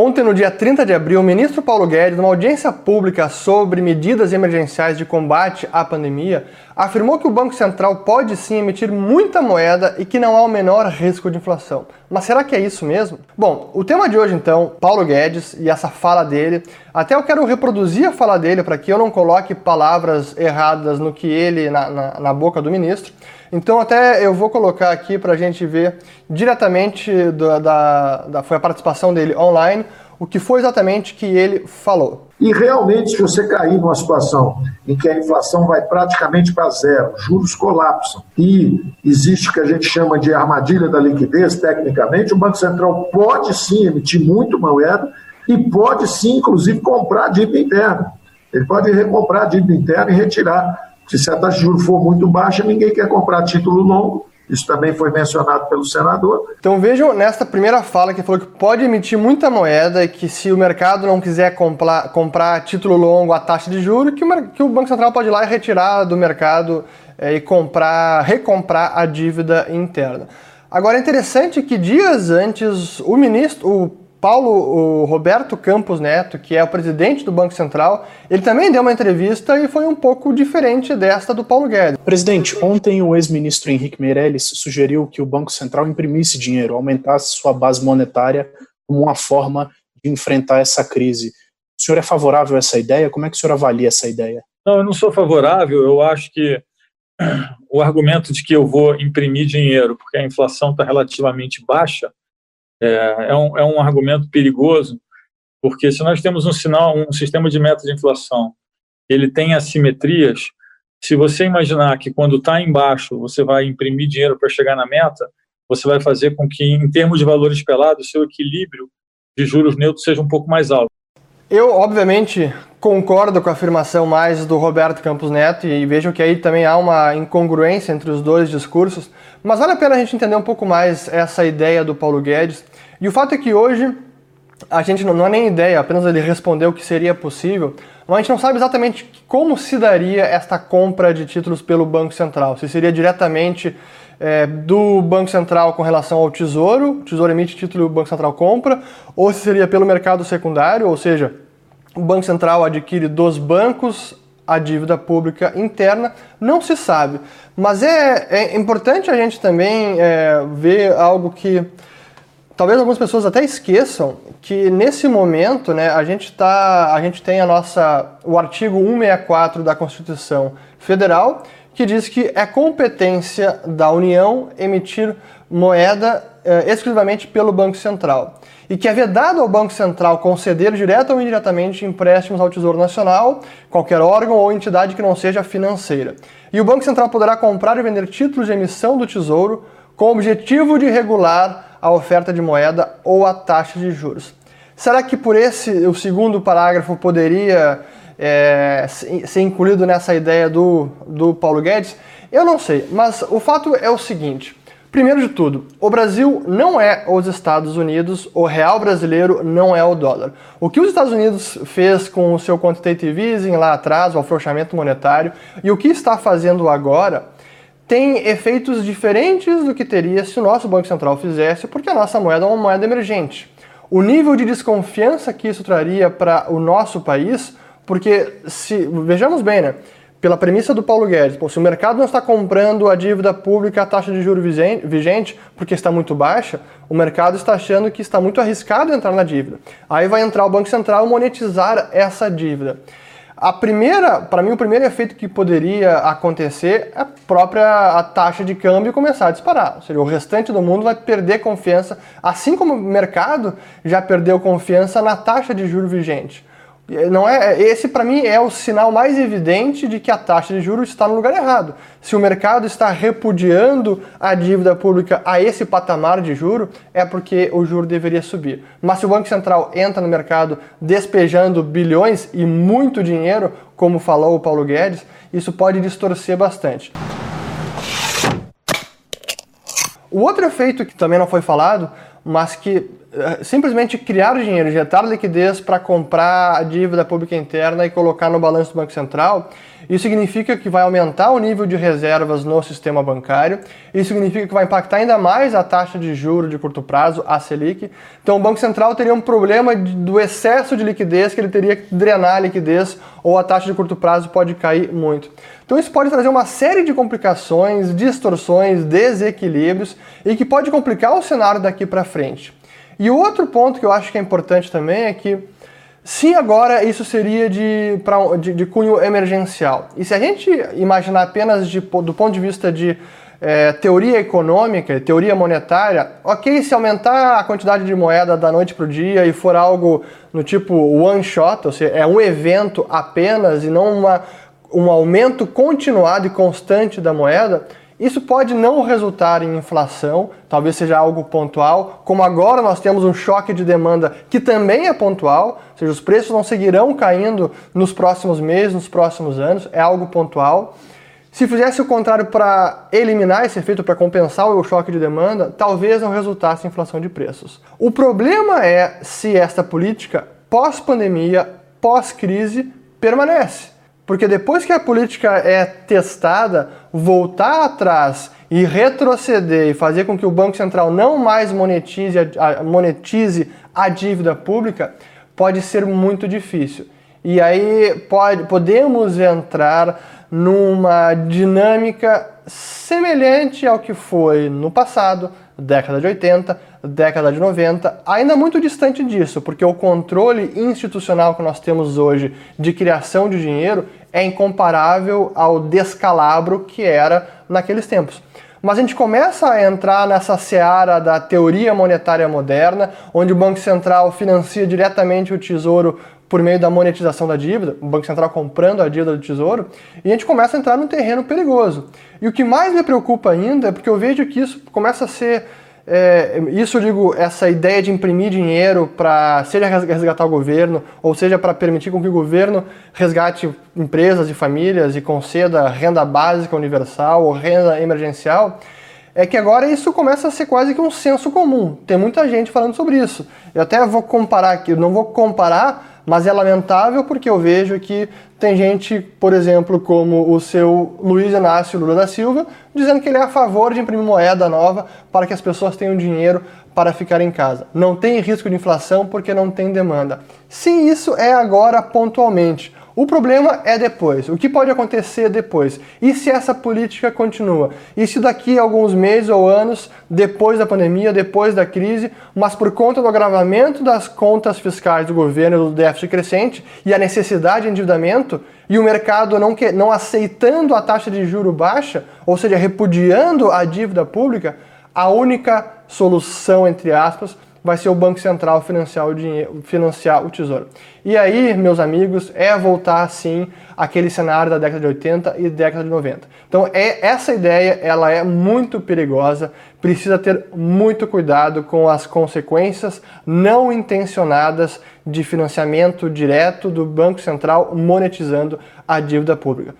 Ontem, no dia 30 de abril, o ministro Paulo Guedes, numa audiência pública sobre medidas emergenciais de combate à pandemia, afirmou que o Banco Central pode sim emitir muita moeda e que não há o menor risco de inflação. Mas será que é isso mesmo? Bom, o tema de hoje então, Paulo Guedes e essa fala dele. Até eu quero reproduzir a fala dele para que eu não coloque palavras erradas no que ele na, na, na boca do ministro. Então até eu vou colocar aqui para a gente ver diretamente da, da, da, foi a participação dele online o que foi exatamente que ele falou. E realmente, se você cair numa situação em que a inflação vai praticamente para zero, juros colapsam e existe o que a gente chama de armadilha da liquidez, tecnicamente, o Banco Central pode sim emitir muito moeda e pode sim, inclusive, comprar dívida interna. Ele pode recomprar dívida interna e retirar se a taxa de juros for muito baixa, ninguém quer comprar título longo. Isso também foi mencionado pelo senador. Então vejam nesta primeira fala que falou que pode emitir muita moeda e que se o mercado não quiser comprar, comprar título longo a taxa de juros, que o, que o Banco Central pode ir lá e retirar do mercado é, e comprar, recomprar a dívida interna. Agora é interessante que dias antes o ministro, o Paulo o Roberto Campos Neto, que é o presidente do Banco Central, ele também deu uma entrevista e foi um pouco diferente desta do Paulo Guedes. Presidente, ontem o ex-ministro Henrique Meirelles sugeriu que o Banco Central imprimisse dinheiro, aumentasse sua base monetária como uma forma de enfrentar essa crise. O senhor é favorável a essa ideia? Como é que o senhor avalia essa ideia? Não, eu não sou favorável. Eu acho que o argumento de que eu vou imprimir dinheiro porque a inflação está relativamente baixa é, é, um, é um argumento perigoso, porque se nós temos um sinal, um sistema de meta de inflação, ele tem assimetrias. Se você imaginar que quando está embaixo você vai imprimir dinheiro para chegar na meta, você vai fazer com que, em termos de valores pelados, seu equilíbrio de juros neutros seja um pouco mais alto. Eu, obviamente, concordo com a afirmação mais do Roberto Campos Neto e vejo que aí também há uma incongruência entre os dois discursos, mas vale a pena a gente entender um pouco mais essa ideia do Paulo Guedes. E o fato é que hoje a gente não, não é nem ideia, apenas ele respondeu que seria possível, mas a gente não sabe exatamente como se daria esta compra de títulos pelo Banco Central. Se seria diretamente é, do Banco Central com relação ao Tesouro, o Tesouro emite título e o Banco Central compra, ou se seria pelo mercado secundário, ou seja, o Banco Central adquire dos bancos a dívida pública interna, não se sabe. Mas é, é importante a gente também é, ver algo que talvez algumas pessoas até esqueçam que nesse momento, né, a gente tá, a gente tem a nossa o artigo 164 da Constituição Federal que diz que é competência da União emitir moeda eh, exclusivamente pelo Banco Central e que é vedado ao Banco Central conceder direto ou indiretamente empréstimos ao Tesouro Nacional, qualquer órgão ou entidade que não seja financeira. E o Banco Central poderá comprar e vender títulos de emissão do Tesouro com o objetivo de regular a oferta de moeda ou a taxa de juros. Será que por esse o segundo parágrafo poderia é, ser incluído nessa ideia do, do Paulo Guedes? Eu não sei, mas o fato é o seguinte. Primeiro de tudo, o Brasil não é os Estados Unidos, o real brasileiro não é o dólar. O que os Estados Unidos fez com o seu quantitative easing lá atrás, o afrouxamento monetário, e o que está fazendo agora, tem efeitos diferentes do que teria se o nosso Banco Central fizesse, porque a nossa moeda é uma moeda emergente. O nível de desconfiança que isso traria para o nosso país porque, se vejamos bem, né? Pela premissa do Paulo Guedes, pô, se o mercado não está comprando a dívida pública, a taxa de juros vigente, porque está muito baixa, o mercado está achando que está muito arriscado entrar na dívida. Aí vai entrar o Banco Central monetizar essa dívida. A primeira, para mim, o primeiro efeito que poderia acontecer é a própria a taxa de câmbio começar a disparar. Ou seja, o restante do mundo vai perder confiança, assim como o mercado já perdeu confiança na taxa de juros vigente. Não é, esse para mim é o sinal mais evidente de que a taxa de juros está no lugar errado. Se o mercado está repudiando a dívida pública a esse patamar de juro, é porque o juro deveria subir. Mas se o Banco Central entra no mercado despejando bilhões e muito dinheiro, como falou o Paulo Guedes, isso pode distorcer bastante. O outro efeito que também não foi falado, mas que eh, simplesmente criar dinheiro, injetar liquidez para comprar a dívida pública interna e colocar no balanço do Banco Central, isso significa que vai aumentar o nível de reservas no sistema bancário, isso significa que vai impactar ainda mais a taxa de juro de curto prazo, a Selic. Então o Banco Central teria um problema do excesso de liquidez, que ele teria que drenar a liquidez ou a taxa de curto prazo pode cair muito. Então isso pode trazer uma série de complicações, distorções, desequilíbrios e que pode complicar o cenário daqui para frente. E outro ponto que eu acho que é importante também é que se agora isso seria de, pra, de, de, cunho emergencial. E se a gente imaginar apenas de, do ponto de vista de é, teoria econômica, teoria monetária, ok, se aumentar a quantidade de moeda da noite para o dia e for algo no tipo one shot, ou seja, é um evento apenas e não uma, um aumento continuado e constante da moeda, isso pode não resultar em inflação, talvez seja algo pontual, como agora nós temos um choque de demanda que também é pontual, ou seja, os preços não seguirão caindo nos próximos meses, nos próximos anos, é algo pontual. Se fizesse o contrário para eliminar esse efeito, para compensar o choque de demanda, talvez não resultasse em inflação de preços. O problema é se esta política pós-pandemia, pós-crise, permanece. Porque depois que a política é testada, voltar atrás e retroceder e fazer com que o Banco Central não mais monetize a, monetize a dívida pública pode ser muito difícil. E aí pode, podemos entrar numa dinâmica semelhante ao que foi no passado, década de 80, década de 90, ainda muito distante disso, porque o controle institucional que nós temos hoje de criação de dinheiro é incomparável ao descalabro que era naqueles tempos. Mas a gente começa a entrar nessa seara da teoria monetária moderna, onde o Banco Central financia diretamente o Tesouro por meio da monetização da dívida, o Banco Central comprando a dívida do Tesouro, e a gente começa a entrar num terreno perigoso. E o que mais me preocupa ainda é porque eu vejo que isso começa a ser é, isso eu digo, essa ideia de imprimir dinheiro para seja resgatar o governo, ou seja para permitir com que o governo resgate empresas e famílias e conceda renda básica universal ou renda emergencial, é que agora isso começa a ser quase que um senso comum. Tem muita gente falando sobre isso. Eu até vou comparar aqui, não vou comparar mas é lamentável porque eu vejo que tem gente, por exemplo, como o seu Luiz Inácio Lula da Silva, dizendo que ele é a favor de imprimir moeda nova para que as pessoas tenham dinheiro para ficar em casa. Não tem risco de inflação porque não tem demanda. Se isso é agora pontualmente, o problema é depois. O que pode acontecer depois? E se essa política continua? E se daqui a alguns meses ou anos, depois da pandemia, depois da crise, mas por conta do agravamento das contas fiscais do governo, do déficit crescente e a necessidade de endividamento, e o mercado não, que, não aceitando a taxa de juro baixa, ou seja, repudiando a dívida pública, a única solução, entre aspas, vai ser o Banco Central financiar o, dinheiro, financiar o Tesouro. E aí, meus amigos, é voltar sim aquele cenário da década de 80 e década de 90. Então, é essa ideia, ela é muito perigosa, precisa ter muito cuidado com as consequências não intencionadas de financiamento direto do Banco Central monetizando a dívida pública.